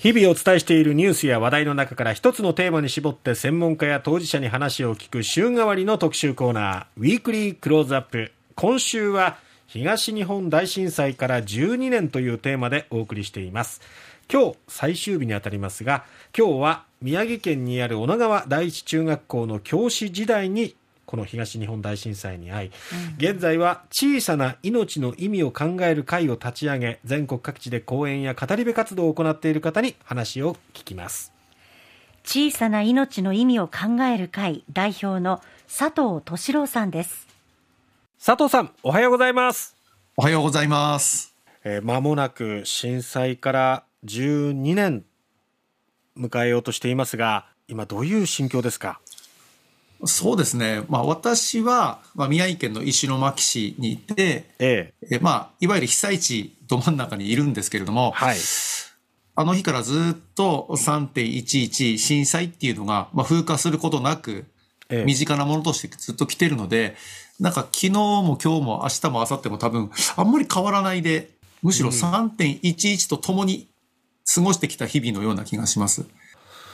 日々お伝えしているニュースや話題の中から一つのテーマに絞って専門家や当事者に話を聞く週替わりの特集コーナー、ウィークリークローズアップ。今週は東日本大震災から12年というテーマでお送りしています。今日最終日にあたりますが、今日は宮城県にある女川第一中学校の教師時代にこの東日本大震災に遭い、現在は小さな命の意味を考える会を立ち上げ全国各地で講演や語り部活動を行っている方に話を聞きます。小さな命の意味を考える会代表の佐藤敏郎さんです。佐藤さんおはようございます。おはようございます。えー、間もなく震災から12年迎えようとしていますが今どういう心境ですか？そうですね。まあ私は、まあ、宮城県の石巻市にいて、ええ、えまあ、いわゆる被災地ど真ん中にいるんですけれども、はい、あの日からずっと3.11震災っていうのが、まあ、風化することなく、身近なものとしてずっと来てるので、なんか昨日も今日も明日も明後日も多分あんまり変わらないで、むしろ3.11と共に過ごしてきた日々のような気がします。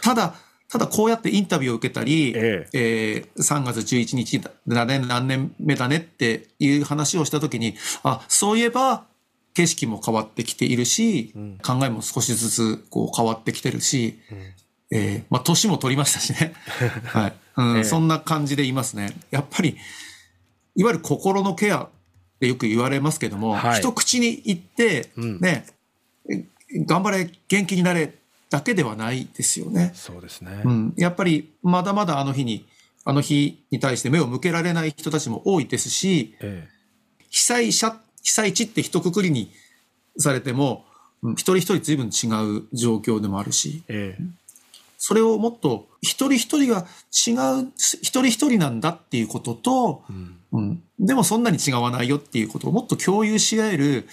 ただ、ただこうやってインタビューを受けたり、えええー、3月11日だね、何年目だねっていう話をしたときに、あ、そういえば景色も変わってきているし、うん、考えも少しずつこう変わってきてるし、うん、えー、まあ年も取りましたしね。はい。うん、えー、そんな感じでいますね。やっぱり、いわゆる心のケアってよく言われますけども、はい、一口に言って、うん、ね、頑張れ、元気になれだけではないですよね。そうですね。うん。やっぱり、まだまだあの日に、あの日に対して目を向けられない人たちも多いですし、ええ、被災者、被災地って一括りにされても、うん、一人一人随分違う状況でもあるし、ええ、それをもっと一人一人が違う、一人一人なんだっていうことと、うん、うん、でもそんなに違わないよっていうことをもっと共有し合える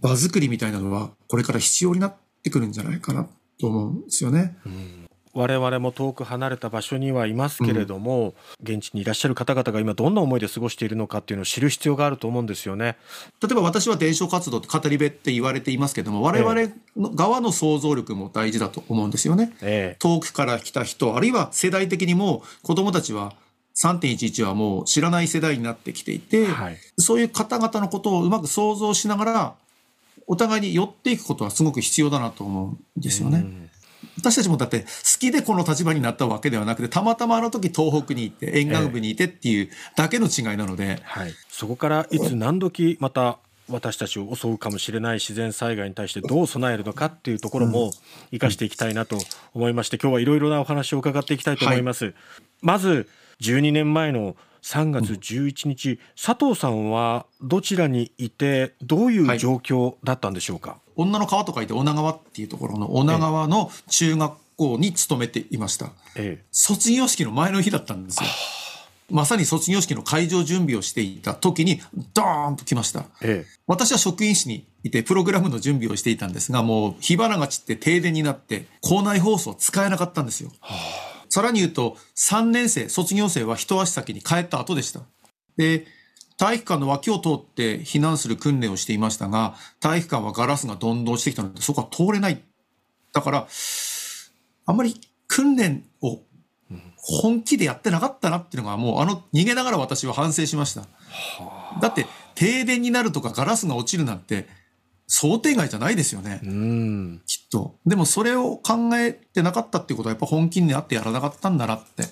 場作りみたいなのは、これから必要になってってくるんじゃないかなと思うんですよね。うん我々も遠く離れた場所にはいますけれども、うん、現地にいらっしゃる方々が今どんな思いで過ごしているのかっていうのを知る必要があると思うんですよね。例えば私は伝承活動って語り部って言われていますけども、我々の側の想像力も大事だと思うんですよね。ええ、遠くから来た人、あるいは世代的にも子供たちは3.11はもう知らない世代になってきていて、はい、そういう方々のことをうまく想像しながらお互いに寄っていくことはすごく必要だなと思うんですよね。私たちもだって好きでこの立場になったわけではなくてたまたまあの時東北に行って沿岸部にいてっていうだけの違いなので、えーはい、そこからいつ何時また私たちを襲うかもしれない自然災害に対してどう備えるのかっていうところも生かしていきたいなと思いまして今日はいろいろなお話を伺っていきたいと思います。はい、まず12年前の3月11日、うん、佐藤さんはどちらにいてどういう状況だったんでしょうか、はい、女の川と書いて女川っていうところの女川の中学校に勤めていました、ええ、卒業式の前の日だったんですよ。まさに卒業式の会場準備をしていた時にドーンと来ました、ええ、私は職員室にいてプログラムの準備をしていたんですがもう火花が散って停電になって校内放送使えなかったんですよ、はあさらに言うと、3年生、卒業生は一足先に帰った後でした。で、体育館の脇を通って避難する訓練をしていましたが、体育館はガラスがどんどんしてきたので、そこは通れない。だから、あんまり訓練を本気でやってなかったなっていうのが、もうあの逃げながら私は反省しました。だって、停電になるとかガラスが落ちるなんて、想定外じゃないですよね。きっと。でもそれを考えてなかったっていうことはやっぱ本気にあってやらなかったんだなって。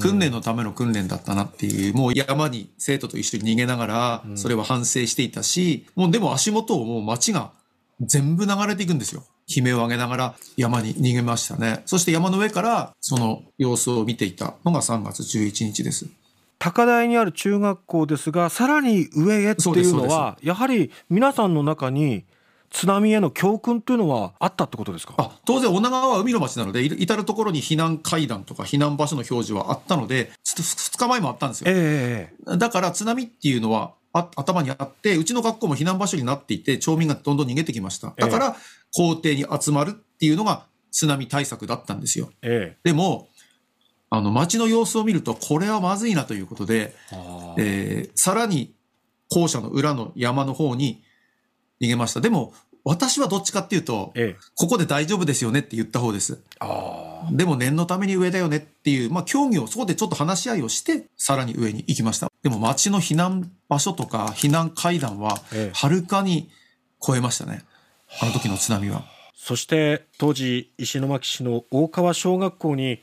訓練のための訓練だったなっていう、もう山に生徒と一緒に逃げながら、それは反省していたし、もうでも足元をもう街が全部流れていくんですよ。悲鳴を上げながら山に逃げましたね。そして山の上からその様子を見ていたのが3月11日です。高台にある中学校ですがさらに上へっていうのはやはり皆さんの中に津波への教訓というのはあったってことですか？あ当然女川は海の町なので至る所に避難階段とか避難場所の表示はあったので2日前もあったんですよ、えー、だから津波っていうのはあ頭にあってうちの学校も避難場所になっていて町民がどんどん逃げてきました。だから校庭に集まるっていうのが津波対策だったんですよ、えー、でもあの街の様子を見るとこれはまずいなということで、えー、さらに校舎の裏の山の方に逃げました。でも、私はどっちかっていうと、ええ、ここで大丈夫ですよねって言った方です。でも念のために上だよねっていう、まあ協議をそこでちょっと話し合いをして、さらに上に行きました。でも町の避難場所とか避難階段は、はるかに超えましたね。あの時の津波は。そして当時石巻市の大川小学校に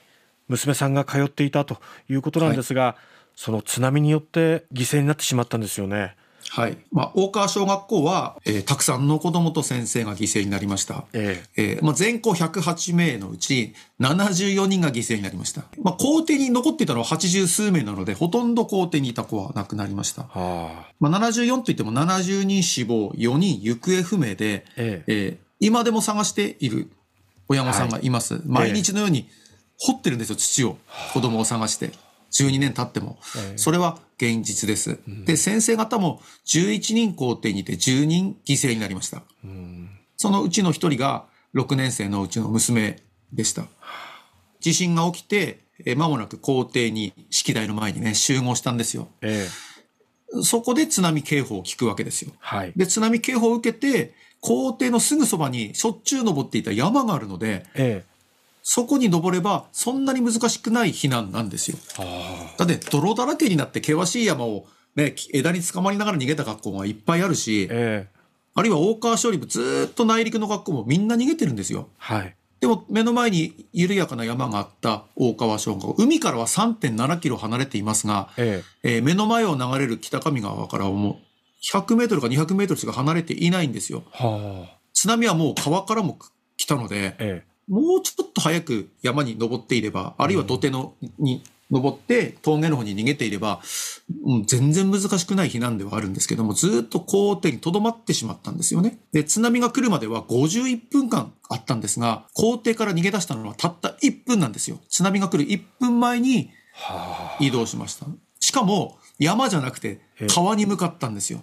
娘さんが通っていたということなんですが、はい、その津波によって犠牲になってしまったんですよね。はい。まあ、大川小学校は、えー、たくさんの子供と先生が犠牲になりました。えええー、まあ、全校108名のうち74人が犠牲になりました。まあ、校庭に残っていたのは80数名なので、ほとんど校庭にいた子は亡くなりました。はあ、まあ、74といっても70人死亡、4人行方不明で、えええー、今でも探している親御さんがいます。はい、毎日のように掘ってるんですよ、土を。子供を探して。12年経っても。それは現実です。で、先生方も11人校庭にて10人犠牲になりました。そのうちの1人が6年生のうちの娘でした。地震が起きて、え間もなく校庭に、式台の前にね、集合したんですよ。ええ、そこで津波警報を聞くわけですよ。はい、で、津波警報を受けて、校庭のすぐそばにしょっちゅう登っていた山があるので、ええ、そこに登ればそんなに難しくない避難なんですよ。だって泥だらけになって険しい山を、ね、枝に捕まりながら逃げた学校がいっぱいあるし、えー、あるいは大川勝利部ずっと内陸の学校もみんな逃げてるんですよ。はい、でも目の前に緩やかな山があった大川小学校海からは3.7キロ離れていますが、えー、えー、目の前を流れる北上川からもう100メートルか200メートルしか離れていないんですよ。はあ、津波はもう川からも来たので、ええもうちょっと早く山に登っていれば、あるいは土手の、に登って峠の方に逃げていれば、うん、全然難しくない避難ではあるんですけども、ずっと校庭に留まってしまったんですよね。で、津波が来るまでは51分間あったんですが、校庭から逃げ出したのはたった1分なんですよ。津波が来る1分前に移動しました。しかも、山じゃなくて川に向かったんですよ。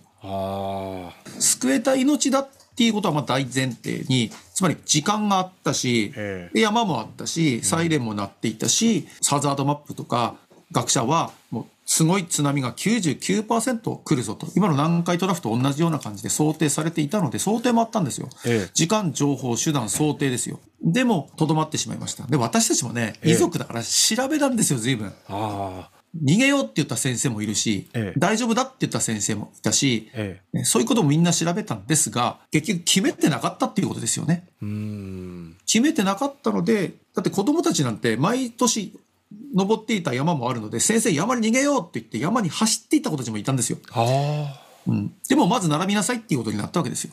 救えた命だっっていうことはまあ大前提に、つまり時間があったし、山もあったし、サイレンも鳴っていたし、サザードマップとか学者はもうすごい津波が99%来るぞと。今の南海トラフと同じような感じで想定されていたので、想定もあったんですよ。時間、情報、手段、想定ですよ。でも、とどまってしまいました。で、私たちもね、遺族だから調べたんですよ、随分。あ逃げようって言った先生もいるし、ええ、大丈夫だって言った先生もいたし、ええ、そういうこともみんな調べたんですが、結局決めてなかったっていうことですよね。決めてなかったので、だって子供たちなんて毎年登っていた山もあるので、先生山に逃げようって言って山に走っていった子たちもいたんですよ。うん、でもまず並びなさいっていうことになったわけですよ。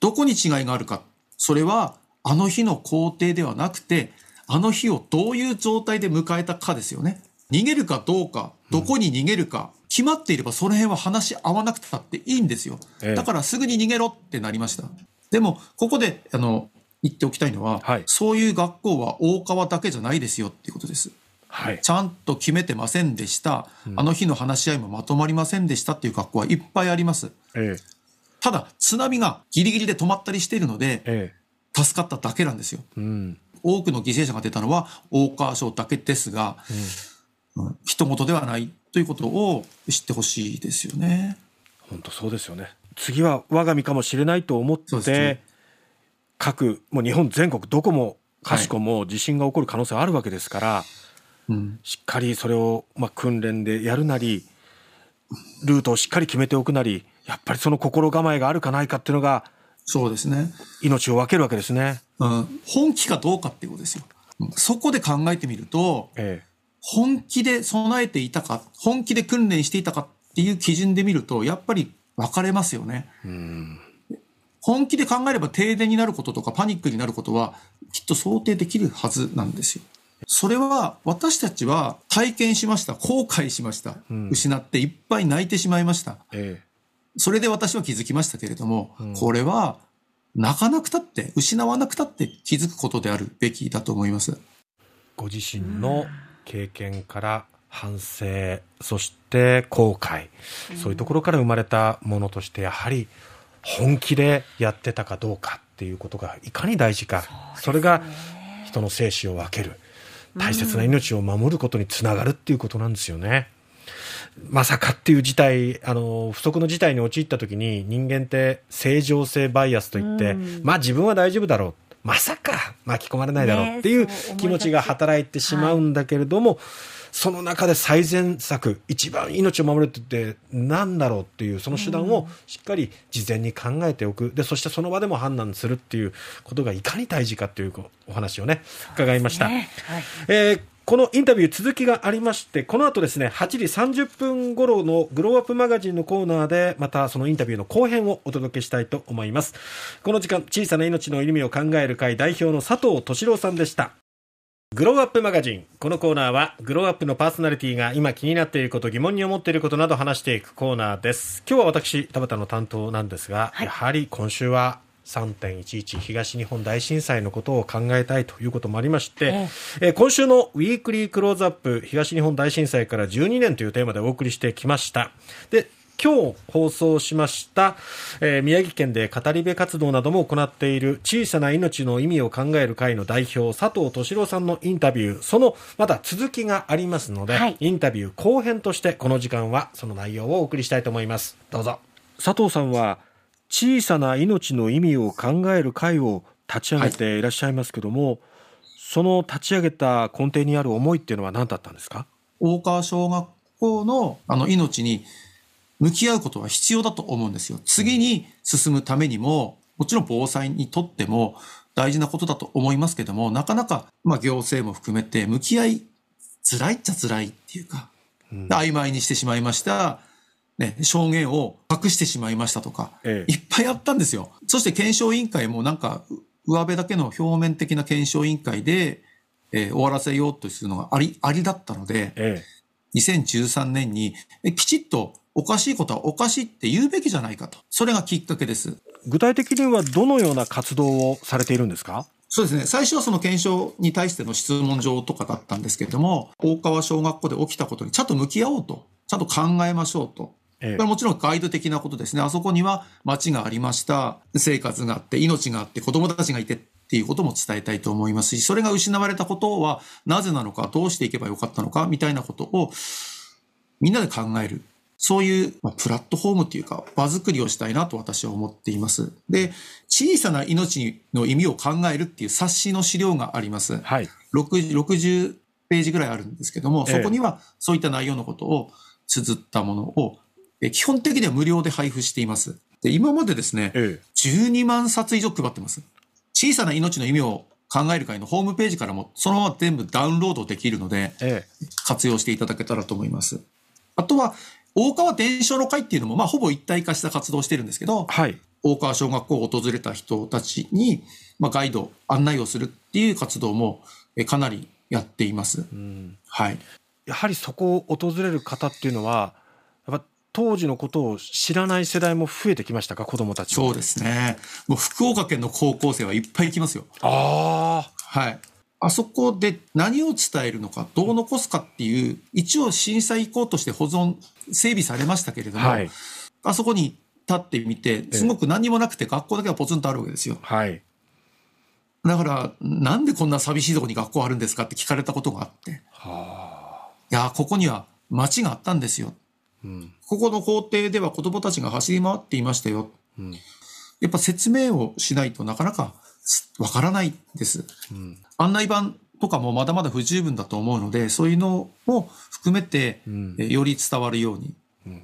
どこに違いがあるか。それは、あの日の工程ではなくて、あの日をどういう状態で迎えたかですよね。逃げるかどうか、どこに逃げるか、決まっていればその辺は話し合わなくたっていいんですよ。だからすぐに逃げろってなりました。でも、ここで、あの、言っておきたいのは、はい、そういう学校は大川だけじゃないですよっていうことです。はい、ちゃんと決めてませんでした、うん、あの日の話し合いもまとまりませんでしたっていう学校はいっぱいあります。ええ、ただ、津波がギリギリで止まったりしているので、ええ、助かっただけなんですよ。うん、多くの犠牲者が出たのは大川省だけですが、うん人事ではないということを知ってほしいですよね。本当そうですよね。次は我が身かもしれないと思って、各もう日本全国どこもかしこも地震が起こる可能性あるわけですから、はい、しっかりそれをまあ訓練でやるなりルートをしっかり決めておくなりやっぱりその心構えがあるかないかっていうのがそうですね。命を分けるわけですね、うん、本気かどうかっていうことですよ。そこで考えてみると、ええ、本気で備えていたか、本気で訓練していたかっていう基準で見ると、やっぱり分かれますよね。本気で考えれば停電になることとかパニックになることはきっと想定できるはずなんですよ。それは私たちは体験しました。後悔しました。うん、失っていっぱい泣いてしまいました。ええ、それで私は気づきましたけれども、うん、これは泣かなくたって、失わなくたって気づくことであるべきだと思います。ご自身の経験から反省そして後悔、そういうところから生まれたものとしてやはり本気でやってたかどうかっていうことがいかに大事か。そ,、れが人の生死を分ける。大切な命を守ることにつながるっていうことなんですよね。まさかっていう事態、あの、不測の事態に陥った時に人間って正常性バイアスといって、まあ自分は大丈夫だろう。まさか巻き込まれないだろうっていう気持ちが働いてしまうんだけれども、その中で最善策、一番命を守るって何だろうっていう、その手段をしっかり事前に考えておく。で、そしてその場でも判断するっていうことがいかに大事かっていうお話をね、伺いました。ねはい、えーこのインタビュー続きがありまして、この後ですね、8時30分頃のグローアップマガジンのコーナーで、またそのインタビューの後編をお届けしたいと思います。この時間、小さな命の意味を考える会代表の佐藤敏郎さんでした。グローアップマガジン。このコーナーは、グローアップのパーソナリティが今気になっていること、疑問に思っていることなど話していくコーナーです。今日は私、田畑の担当なんですが、はい、やはり今週は3.11東日本大震災のことを考えたいということもありまして、ええ。今週のウィークリークローズアップ東日本大震災から12年というテーマでお送りしてきました。で今日放送しました、えー、宮城県で語り部活動なども行っている小さな命の意味を考える会の代表佐藤敏郎さんのインタビュー。そのまだ続きがありますので、はい、インタビュー後編としてこの時間はその内容をお送りしたいと思います。どうぞ。佐藤さんは小さな命の意味を考える会を立ち上げていらっしゃいますけども、はい、その立ち上げた根底にある思いっていうのは何だったんですか？大川小学校のあの命に向き合うことは必要だと思うんですよ。次に進むためにも、もちろん防災にとっても大事なことだと思いますけども、なかなか、まあ行政も含めて向き合いづらいっちゃ辛いっていうか、うん、曖昧にしてしまいました。ね、証言を隠してしまいましたとか、ええ、いっぱいあったんですよ。そして検証委員会もなんか、上辺だけの表面的な検証委員会で、えー、終わらせようとするのがあり、ありだったので、ええ、2013年に、えきちっとおかしいことはおかしいって言うべきじゃないかと。それがきっかけです。具体的にはどのような活動をされているんですか？そうですね。最初はその検証に対しての質問状とかだったんですけれども、大川小学校で起きたことにちゃんと向き合おうと。ちゃんと考えましょうと。これもちろんガイド的なことですね。あそこには街がありました。生活があって、命があって、子供たちがいてっていうことも伝えたいと思いますし、それが失われたことはなぜなのか、どうしていけばよかったのか、みたいなことをみんなで考える。そういう、まあ、プラットフォームっていうか、場作りをしたいなと私は思っています。で、小さな命の意味を考えるっていう冊子の資料があります。はい。60, 60ページぐらいあるんですけども、そこにはそういった内容のことを綴ったものをえ基本的には無料で配布しています。で、今までですね、ええ、12万冊以上配ってます。小さな命の意味を考える会のホームページからもそのまま全部ダウンロードできるので、ええ、活用していただけたらと思います。あとは、大川伝承の会っていうのも、まあ、ほぼ一体化した活動をしてるんですけど、はい、大川小学校を訪れた人たちに、まあ、ガイド、案内をするっていう活動も、えかなりやっています。うん、はい。やはりそこを訪れる方っていうのは、当時のことを知らない世代も増えてきましたか？子供たちそうですね。もう福岡県の高校生はいっぱい行きますよ。ああ。はい。あそこで何を伝えるのか、どう残すかっていう、一応震災遺構として保存、整備されましたけれども、はい、あそこに立ってみて、すごく何もなくて学校だけはポツンとあるわけですよ。はい。だから、なんでこんな寂しいとこに学校あるんですかって聞かれたことがあって。はあ。いや、ここには町があったんですよ。うん、ここの校庭では子供たちが走り回っていましたよ。うん、やっぱ説明をしないとなかなかわからないです、うん。案内板とかもまだまだ不十分だと思うので、そういうのも含めて、より伝わるように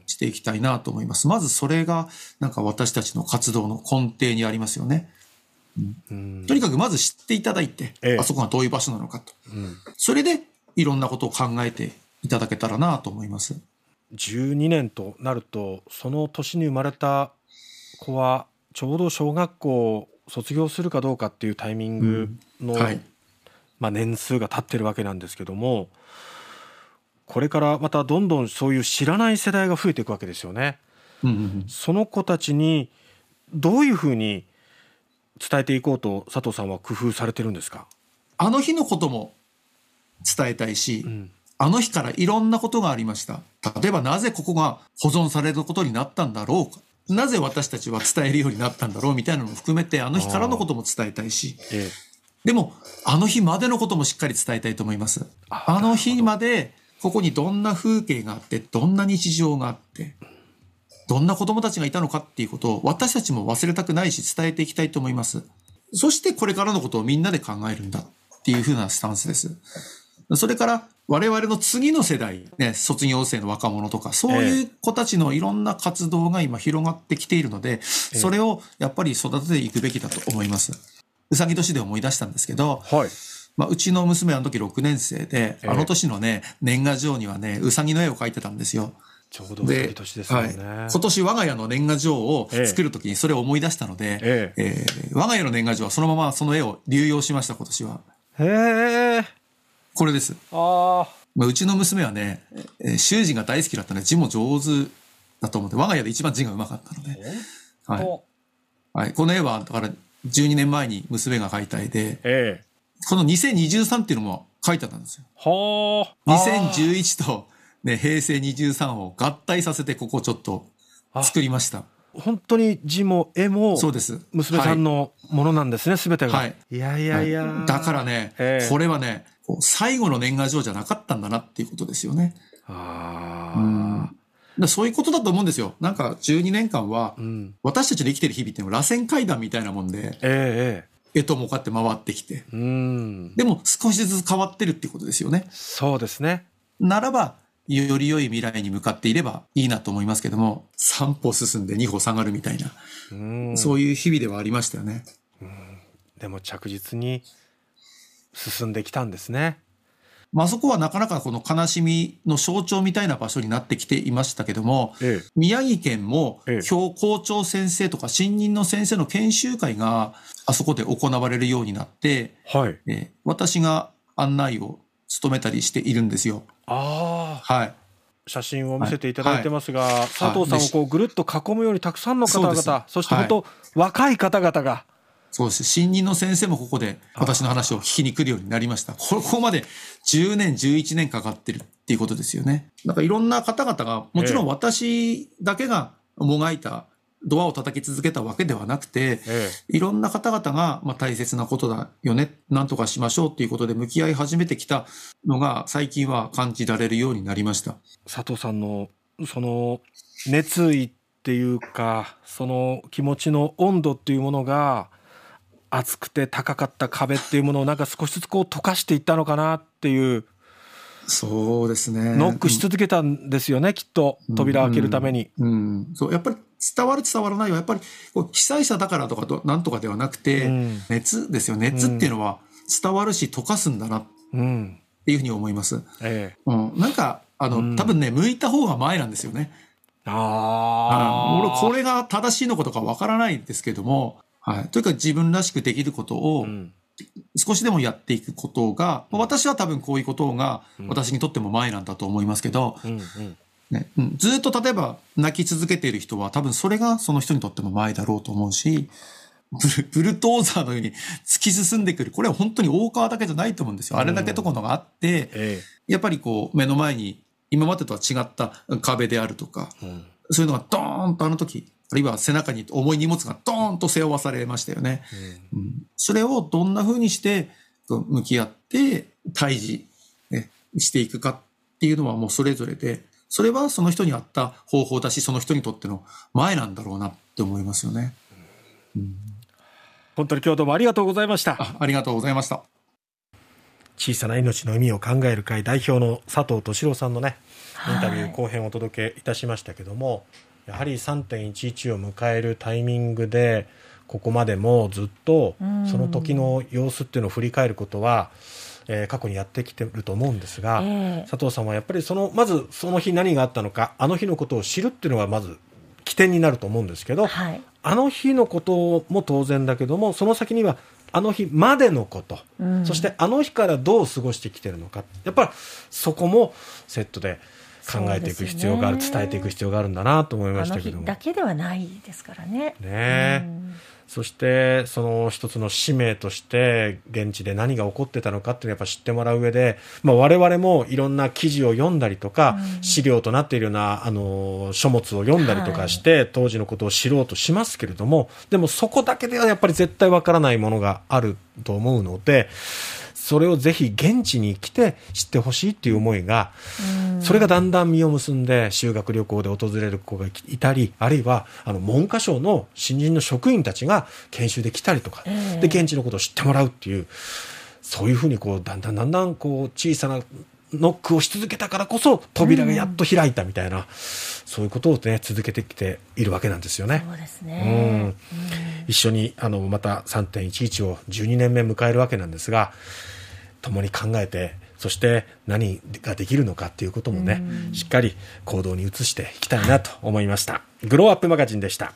していきたいなと思います。まずそれがなんか私たちの活動の根底にありますよね。うん、とにかくまず知っていただいて、ええ、あそこがどういう場所なのかと。それでいろんなことを考えていただけたらなと思います。12年となるとその年に生まれた子はちょうど小学校を卒業するかどうかっていうタイミングの、うん。はい、まあ、年数が経ってるわけなんですけどもこれからまたどんどんそういう知らない世代が増えていくわけですよね。うんうんうん、その子たちにどういうふうに伝えていこうと佐藤さんは工夫されてるんですか？あの日のことも伝えたいし、うん、あの日からいろんなことがありました。例えばなぜここが保存されることになったんだろうか。なぜ私たちは伝えるようになったんだろうみたいなのも含めて、あの日からのことも伝えたいし、でも、あの日までのこともしっかり伝えたいと思います。あの日までここにどんな風景があって、どんな日常があって、どんな子供たちがいたのかっていうことを私たちも忘れたくないし伝えていきたいと思います。そしてこれからのことをみんなで考えるんだっていうふうなスタンスです。それから我々の次の世代、ね、卒業生の若者とか、そういう子たちのいろんな活動が今広がってきているので、それをやっぱり育てていくべきだと思います。うさぎ年で思い出したんですけど、はい。まあ、うちの娘はあの時6年生で、あの年のね、年賀状にはね、うさぎの絵を描いてたんですよ。ちょうどうさぎ年ですね、はい。今年我が家の年賀状を作るときにそれを思い出したので、えええー、我が家の年賀状はそのままその絵を流用しました、今年は。へえ。これです。ああ。まあ、うちの娘はね、えー、習字が大好きだったので、字も上手だと思って、我が家で一番字がうまかったので。はい。はい。この絵は、だから、12年前に娘が描いた絵で、ええ、この2023っていうのも書いてあったんですよ。はあ。2011と、ね、平成23を合体させて、ここちょっと作りました。本当に字も絵もそうです娘さんのものなんですね、す、べ、てが。はい。いやいやいや、はい、だからね、えー、これはね、最後の年賀状じゃなかったんだなっていうことですよね。ああ。うん、そういうことだと思うんですよ。なんか12年間は、私たちの生きてる日々っていうのは螺旋階段みたいなもんで、ええ、えともこうやって回ってきて。うん。でも少しずつ変わってるっていうことですよね。そうですね。ならば、より良い未来に向かっていればいいなと思いますけども、3歩進んで2歩下がるみたいな、うそういう日々ではありましたよね。でも着実に進んできたんですね。まあそこはなかなかこの悲しみの象徴みたいな場所になってきていましたけども、ええ、宮城県も今日校長先生とか新任の先生の研修会があそこで行われるようになって、はい、え私が案内を務めたりしているんですよ。ああ。はい。写真を見せていただいてますが、はいはい、佐藤さんをこうぐるっと囲むようにたくさんの方々、そそして本当、若い方々が。そうです。新任の先生もここで私の話を聞きに来るようになりました。ここまで10年、11年かかってるっていうことですよね。だからいろんな方々が、もちろん私だけがもがいたドアを叩き続けたわけではなくて、ええ、いろんな方々が、まあ、大切なことだよね、なんとかしましょうっていうことで向き合い始めてきたのが最近は感じられるようになりました。佐藤さんのその熱意っていうか、その気持ちの温度っていうものが厚くて高かった壁っていうものをなんか少しずつこう溶かしていったのかなっていうそうですね。ノックし続けたんですよね、きっと。扉開けるために。うん。うん、そう。やっぱり伝わる伝わらないは、やっぱり、こう被災者だからとかと、なんとかではなくて、うん、熱ですよ。熱っていうのは伝わるし、溶かすんだな、っていうふうに思います。ええ、うん。なんか、あの、多分ね、向いた方が前なんですよね。ああ。俺、これが正しいのかとかわからないんですけども、はい。というか自分らしくできることを、うん少しでもやっていくことが、私は多分こういうことが私にとっても前なんだと思いますけど、ね、ずっと例えば泣き続けている人は多分それがその人にとっても前だろうと思うし、ブルトーザーのように 突き進んでくる。これは本当に大川だけじゃないと思うんですよ。あれだけところがあって、やっぱりこう目の前に今までとは違った壁であるとか、そういうのがドーンとあの時あるいは背中に重い荷物がドーンと背負わされましたよね。うん、それをどんな風にして向き合って対峙、ね、していくかっていうのはもうそれぞれで、それはその人に合った方法だし、その人にとっての前なんだろうなって思いますよね。うん、本当に今日どうもありがとうございました。あありがとうございました。小さな命の意味を考える会代表の佐藤敏郎さんのね、インタビュー後編をお届けいたしましたけども、やはり3.11を迎えるタイミングでここまでもずっとその時の様子っていうのを振り返ることは、えー、過去にやってきてると思うんですが、えー、佐藤さんはやっぱりそのまずその日何があったのかあの日のことを知るっていうのがまず起点になると思うんですけど、はい、あの日のことも当然だけどもその先にはあの日までのこと、うん、そしてあの日からどう過ごしてきてるのか。やっぱりそこもセットで考えていく必要がある、ね、伝えていく必要があるんだなと思いましたけども。だけではないですからね。ね、うん、そしてその一つの使命として現地で何が起こってたのかっていうのをやっぱ知ってもらう上で、まあ、我々もいろんな記事を読んだりとか、うん、資料となっているようなあの書物を読んだりとかして、はい、当時のことを知ろうとしますけれどもでもそこだけではやっぱり絶対わからないものがあると思うのでそれをぜひ現地に来て知ってほしいっていう思いが、それがだんだん実を結んで修学旅行で訪れる子がいたりあるいはあの文科省の新人の職員たちが研修で来たりとか、で現地のことを知ってもらうっていうそういうふうにこうだんだんだんだんこう小さなノックをし続けたからこそ扉がやっと開いたみたいな、うん、そういうことをね続けてきているわけなんですよね。そうですね、うん、一緒にあのまた3.11を12年目迎えるわけなんですが共に考えてそして何ができるのかっていうこともね、うん、しっかり行動に移していきたいなと思いました。グローアップマガジンでした。